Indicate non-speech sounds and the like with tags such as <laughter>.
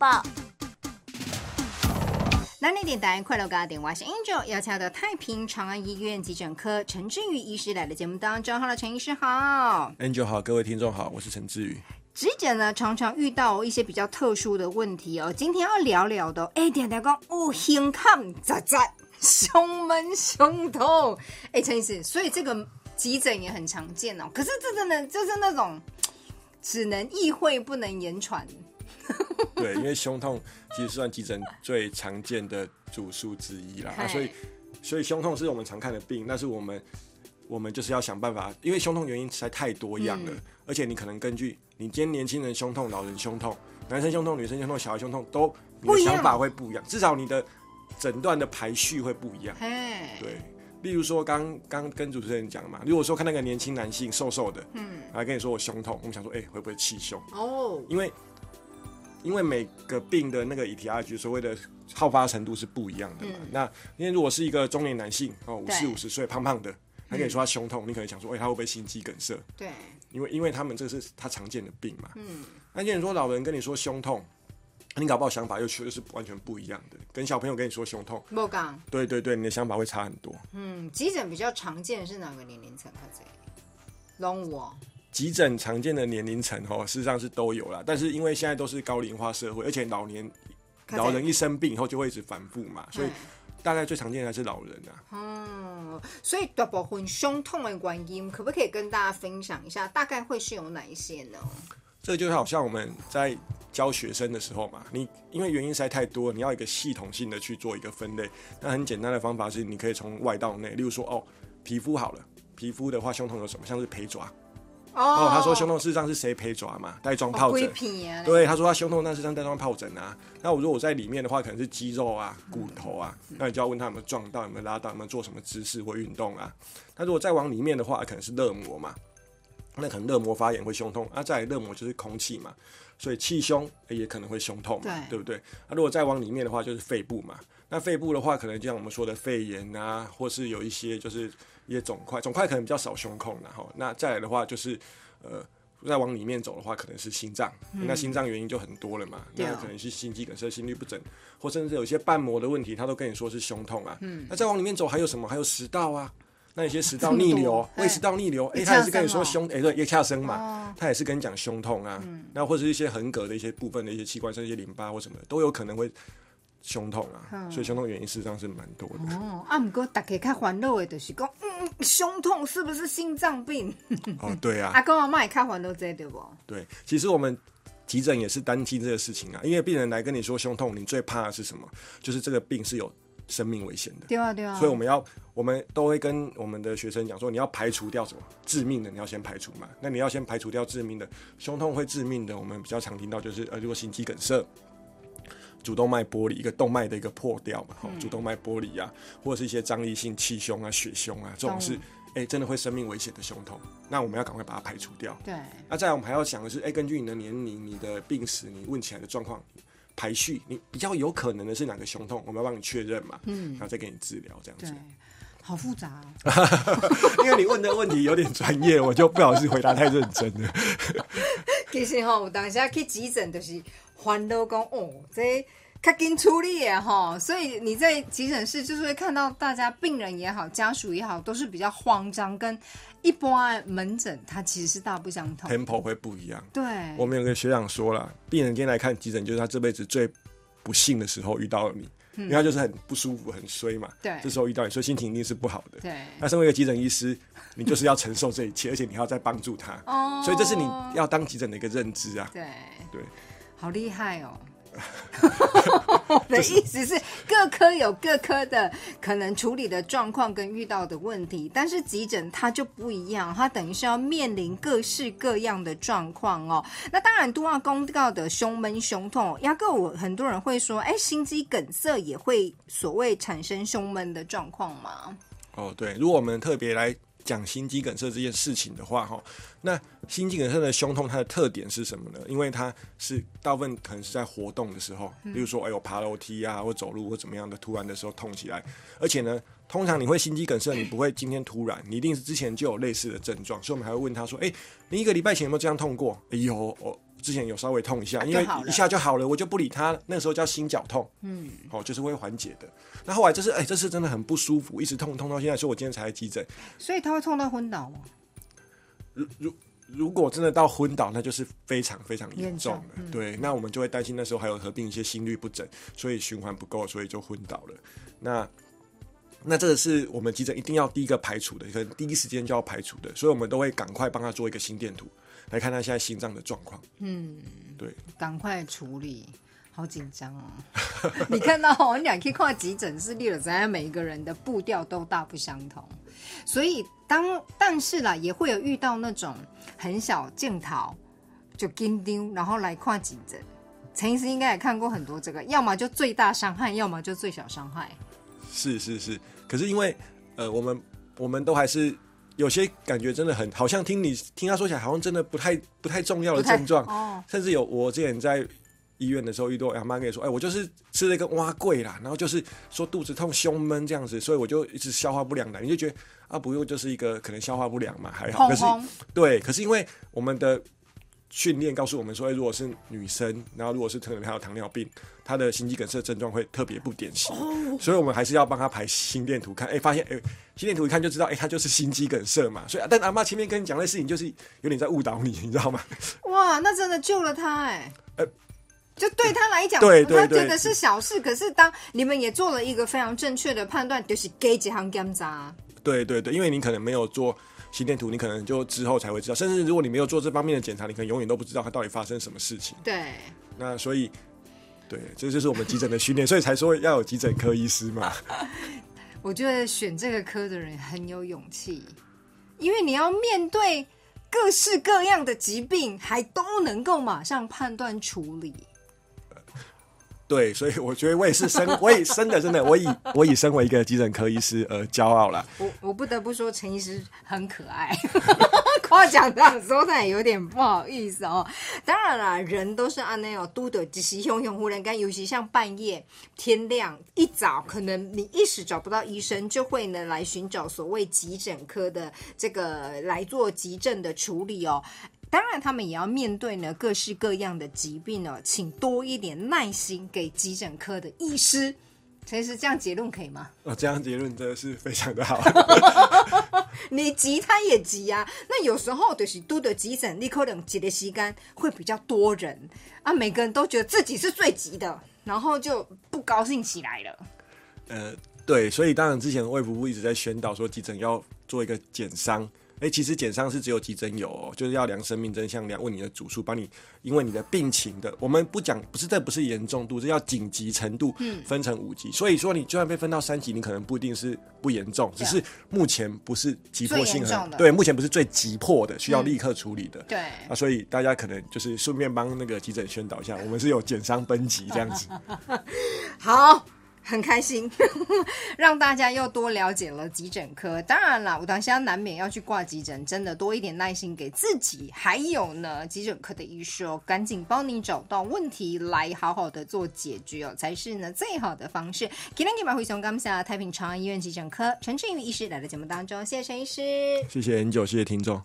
报。南宁点答案快乐家电我是 Angel 邀请到太平长安医院急诊科陈志宇医师来的节目当中。Hello，陈医师好。Angel 好，各位听众好，我是陈志宇。急诊呢，常常遇到一些比较特殊的问题哦。今天要聊聊的，哎，点点讲哦，胸痛咋咋，胸闷胸痛。哎，陈医师，所以这个急诊也很常见哦。可是这真的就是那种只能意会不能言传。<laughs> 对，因为胸痛其实算急诊最常见的主诉之一啦，啊、所以所以胸痛是我们常看的病，但是我们我们就是要想办法，因为胸痛原因实在太多样了，嗯而且你可能根据你今天年轻人胸痛、老人胸痛、男生胸痛、女生胸痛、小孩胸痛，都你的想法会不一样，至少你的诊断的排序会不一样。嘿，对，例如说刚刚跟主持人讲嘛，如果说看那个年轻男性瘦瘦的，嗯，来跟你说我胸痛，我们想说，哎、会不会气胸？哦，因为因为每个病的那个 ETRG 所谓的好发程度是不一样的嘛。那因为如果是一个中年男性哦，五四五十岁胖胖的，他跟你说他胸痛，你可能想说，哎、他会不会心肌梗塞？对，因为因为他们这个是他常见的病嘛。嗯，那既然说老人跟你说胸痛，你搞不好想法又确实是完全不一样的，跟小朋友跟你说胸痛，莫讲。对对对，你的想法会差很多。嗯，急诊比较常见的是哪个年龄层？他这龙我急诊常见的年龄层哦，事实上是都有啦，但是因为现在都是高龄化社会，而且老年老人一生病以后就会一直反复嘛，所以大概最常见的还是老人啊。嗯，所以大部分胸痛的原因，可不可以跟大家分享一下？大概会是有哪一些呢？这就好像我们在教学生的时候嘛，你因为原因实在太多，你要一个系统性的去做一个分类。那很简单的方法是，你可以从外到内，例如说哦，皮肤好了，皮肤的话胸痛有什么？像是陪爪哦，他说胸痛事实上是谁陪抓嘛？带状疱疹。对，他说他胸痛，那是上带状疱疹啊。那我如果我在里面的话，可能是肌肉啊、骨头啊，那你就要问他有没有撞到、有没有拉到、有没有做什么姿势或运动啊。那如果再往里面的话，可能是热膜嘛，那可能热膜发炎会胸痛啊。再来热膜就是空气嘛，所以气胸也可能会胸痛嘛，对对不对？那、如果再往里面的话，就是肺部嘛。那肺部的话，可能就像我们说的肺炎啊，或是有一些就是一些肿块，肿块可能比较少胸控然后那再来的话就是呃。再往里面走的话，可能是心脏，那心脏原因就很多了嘛。那可能是心肌梗塞、心律不整，或甚至有一些瓣膜的问题，他都跟你说是胸痛啊。嗯那再往里面走还有什么？还有食道啊。那有些食道 <laughs> 逆流、胃食道逆流，哎、叶他也是跟你说胸，哎、对，叶恰生嘛，哦他也是跟你讲胸痛啊。那或者是一些横膈的一些部分的一些器官，甚至一些淋巴或什么的，都有可能会胸痛啊。所以胸痛原因事实上是蛮多的。哦，啊，不过大家较烦恼的就是讲，嗯，胸痛是不是心脏病？哦，对啊，<laughs> 阿公阿妈也较烦恼这对不？对，其实我们急诊也是担心这个事情啊，因为病人来跟你说胸痛，你最怕的是什么？就是这个病是有生命危险的。对啊，对啊。所以我们要，我们都会跟我们的学生讲说，你要排除掉什么致命的，你要先排除嘛。那你要先排除掉致命的，胸痛会致命的，我们比较常听到就是呃，如果心肌梗塞。主动脉剥离，一个动脉的一个破掉嘛，好、主动脉剥离啊，或者是一些张力性气胸啊、血胸啊，这种是哎、真的会生命危险的胸痛，那我们要赶快把它排除掉。对，那再来，我们还要想的是，哎、根据你的年龄、你的病史、你问起来的状况，排序，你比较有可能的是哪个胸痛，我们要帮你确认嘛，嗯，然后再给你治疗这样对子。，好复杂哦。<laughs> 因为你问的问题有点专业，我就不好意思回答太认真了。<laughs> 其实吼，有当时去急诊就是烦恼讲哦，这较紧处理的吼，所以你在急诊室就是会看到大家病人也好，家属也好，都是比较慌张，跟一般的门诊它其实是大不相同。tempo 会不一样。对，我们有个学长说了，病人今天来看急诊，就是他这辈子最不幸的时候遇到了你，因为他就是很不舒服、很衰嘛。对这时候遇到你，所以心情一定是不好的。对，那身为一个急诊医师，<laughs> 你就是要承受这一切，而且你还要再帮助他。哦所以这是你要当急诊的一个认知啊。对对，好厉害哦。<laughs> 我的意思是，各科有各科的可能处理的状况跟遇到的问题，但是急诊它就不一样，它等于是要面临各式各样的状况哦。那当然，都要公告的胸闷、胸痛，压根我很多人会说，哎，心肌梗塞也会所谓产生胸闷的状况吗？哦，对，如果我们特别来讲心肌梗塞这件事情的话，哈，那心肌梗塞的胸痛它的特点是什么呢？因为它是大部分可能是在活动的时候，比如说哎呦爬楼梯啊，或走路或怎么样的，突然的时候痛起来，而且呢，通常你会心肌梗塞，你不会今天突然，你一定是之前就有类似的症状，所以我们还会问他说，哎，你一个礼拜前有没有这样痛过？哎呦，我之前有稍微痛一下，因为一下就好了，我就不理他。那个时候叫心绞痛，嗯，哦，就是会缓解的。那后来这是哎，这次真的很不舒服，一直痛痛到现在，所以我今天才来急诊。所以他会痛到昏倒吗？如如果真的到昏倒，那就是非常非常严重严重了。对，那我们就会担心那时候还有合并一些心律不整，所以循环不够，所以就昏倒了。那那这个是我们急诊一定要第一个排除的，可能第一时间就要排除的，所以我们都会赶快帮他做一个心电图，来看他现在心脏的状况。嗯，对，赶快处理，好紧张哦！<laughs> 你看到我们俩可以看急诊室立了，咱每一个人的步调都大不相同，所以当但是啦，也会有遇到那种很小镜头就跟丢，然后来看急诊。陈医师应该也看过很多这个，要么就最大伤害，要么就最小伤害。是是是，可是因为呃，我们我们都还是有些感觉真的很，好像听你听他说起来，好像真的不太不太重要的症状，哦，甚至有我之前在医院的时候遇到阿妈跟你说，哎，我就是吃了一个蛙桂啦，然后就是说肚子痛、胸闷这样子，所以我就一直消化不良的，你就觉得啊，不用就是一个可能消化不良嘛，还好。可是对，可是因为我们的训练告诉我们说，哎，如果是女生，然后如果是可能她有糖尿病，她的心肌梗塞症状会特别不典型，所以我们还是要帮她排心电图看，哎，发现哎，心电图一看就知道，哎，她就是心肌梗塞嘛。所以，但阿妈前面跟你讲的事情，就是有点在误导你，你知道吗？哇，那真的救了她哎、呃就对他来讲，对对对他觉得是小事。可是当你们也做了一个非常正确的判断，就是给几行检查。对对对，因为你可能没有做心电图，你可能就之后才会知道，甚至如果你没有做这方面的检查，你可能永远都不知道它到底发生什么事情。对，那所以，对，这就是我们急诊的训练，所以才说要有急诊科医师嘛。<laughs> 我觉得选这个科的人很有勇气，因为你要面对各式各样的疾病，还都能够马上判断处理。对，所以我觉得我也是身，我也真的真的，我以我以身为一个急诊科医师而骄傲啦。我我不得不说，陈医师很可爱，<laughs> 夸奖他的时候，他也有点不好意思哦。当然啦，人都是按那种都的即时汹汹忽然间，尤其像半夜天亮一早，可能你一时找不到医生，就会呢来寻找所谓急诊科的这个来做急症的处理哦。当然，他们也要面对呢各式各样的疾病哦，请多一点耐心给急诊科的医师。陈医师，这样结论可以吗？哦，这样结论真的是非常的好。<laughs> 你急他也急啊，那有时候就是都的急诊，你可能急的时间会比较多人啊，每个人都觉得自己是最急的，然后就不高兴起来了。呃，对，所以当然之前卫福部一直在宣导说急诊要做一个减伤。哎，其实减伤是只有急诊有、哦，就是要量生命真相，量问你的主诉，帮你因为你的病情的，我们不讲，不是这不是严重度，这要紧急程度，分成五级。所以说你就算被分到三级，你可能不一定是不严重，只是目前不是急迫性很对，目前不是最急迫的，需要立刻处理的。对，啊，所以大家可能就是顺便帮那个急诊宣导一下，我们是有减伤分级这样子。<laughs> 好。很开心，<laughs> 让大家又多了解了急诊科。当然啦，我当下难免要去挂急诊，真的多一点耐心给自己。还有呢，急诊科的医师哦，赶紧帮你找到问题来好好的做解决哦，才是呢最好的方式。今天给马回熊刚下太平长安医院急诊科陈志宇医师来到节目当中，谢谢陈医师。谢谢 N 九，谢谢听众。